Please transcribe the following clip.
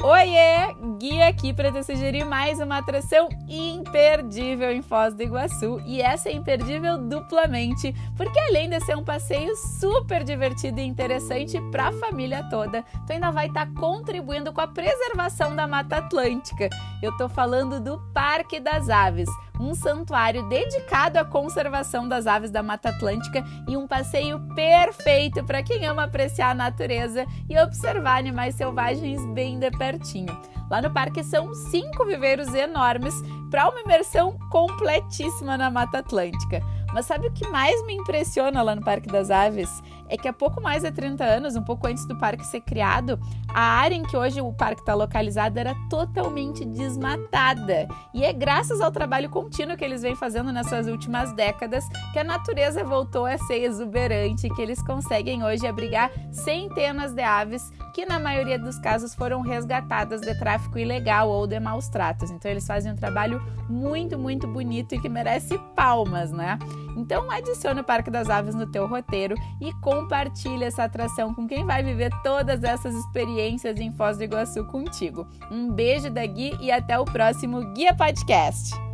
Oiê! Guia aqui para te sugerir mais uma atração imperdível em Foz do Iguaçu. E essa é imperdível duplamente, porque além de ser um passeio super divertido e interessante para a família toda, tu ainda vai estar tá contribuindo com a preservação da Mata Atlântica. Eu tô falando do Parque das Aves um santuário dedicado à conservação das aves da Mata Atlântica e um passeio perfeito para quem ama apreciar a natureza e observar animais selvagens bem de pertinho. Lá no parque são cinco viveiros enormes para uma imersão completíssima na Mata Atlântica. Mas sabe o que mais me impressiona lá no Parque das Aves? É que há pouco mais de 30 anos, um pouco antes do parque ser criado, a área em que hoje o parque está localizado era totalmente desmatada. E é graças ao trabalho contínuo que eles vêm fazendo nessas últimas décadas que a natureza voltou a ser exuberante e que eles conseguem hoje abrigar centenas de aves que, na maioria dos casos, foram resgatadas de tráfico ilegal ou de maus tratos. Então, eles fazem um trabalho muito, muito bonito e que merece palmas, né? Então adicione o Parque das Aves no teu roteiro e compartilhe essa atração com quem vai viver todas essas experiências em Foz do Iguaçu contigo. Um beijo da Gui e até o próximo Guia Podcast.